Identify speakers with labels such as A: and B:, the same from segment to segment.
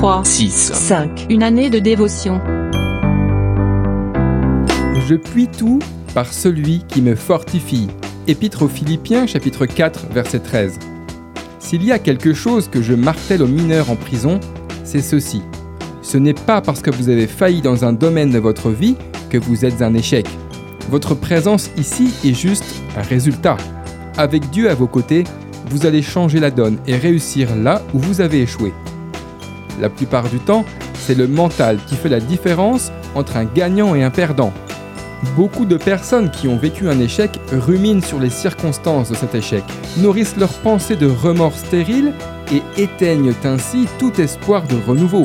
A: 3,
B: 6,
A: 5. Une année de dévotion.
C: Je puis tout par celui qui me fortifie. Épître aux Philippiens chapitre 4 verset 13. S'il y a quelque chose que je martèle aux mineurs en prison, c'est ceci. Ce n'est pas parce que vous avez failli dans un domaine de votre vie que vous êtes un échec. Votre présence ici est juste un résultat. Avec Dieu à vos côtés, vous allez changer la donne et réussir là où vous avez échoué. La plupart du temps, c'est le mental qui fait la différence entre un gagnant et un perdant. Beaucoup de personnes qui ont vécu un échec ruminent sur les circonstances de cet échec, nourrissent leurs pensées de remords stériles et éteignent ainsi tout espoir de renouveau.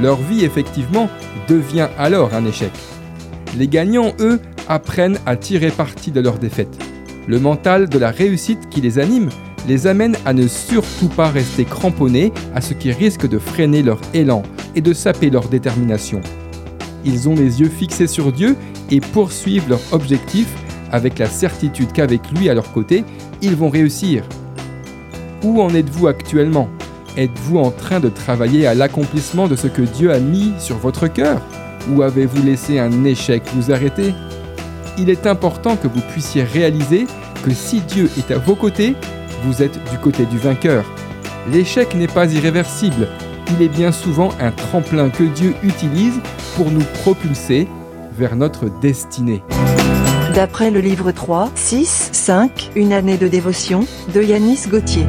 C: Leur vie effectivement devient alors un échec. Les gagnants, eux, apprennent à tirer parti de leur défaite. Le mental de la réussite qui les anime les amène à ne surtout pas rester cramponnés à ce qui risque de freiner leur élan et de saper leur détermination. Ils ont les yeux fixés sur Dieu et poursuivent leur objectif avec la certitude qu'avec lui à leur côté, ils vont réussir. Où en êtes-vous actuellement? Êtes-vous en train de travailler à l'accomplissement de ce que Dieu a mis sur votre cœur? Ou avez-vous laissé un échec vous arrêter? Il est important que vous puissiez réaliser que si Dieu est à vos côtés, vous êtes du côté du vainqueur. L'échec n'est pas irréversible, il est bien souvent un tremplin que Dieu utilise pour nous propulser vers notre destinée.
A: D'après le livre 3, 6, 5. Une année de dévotion de Yanis Gauthier.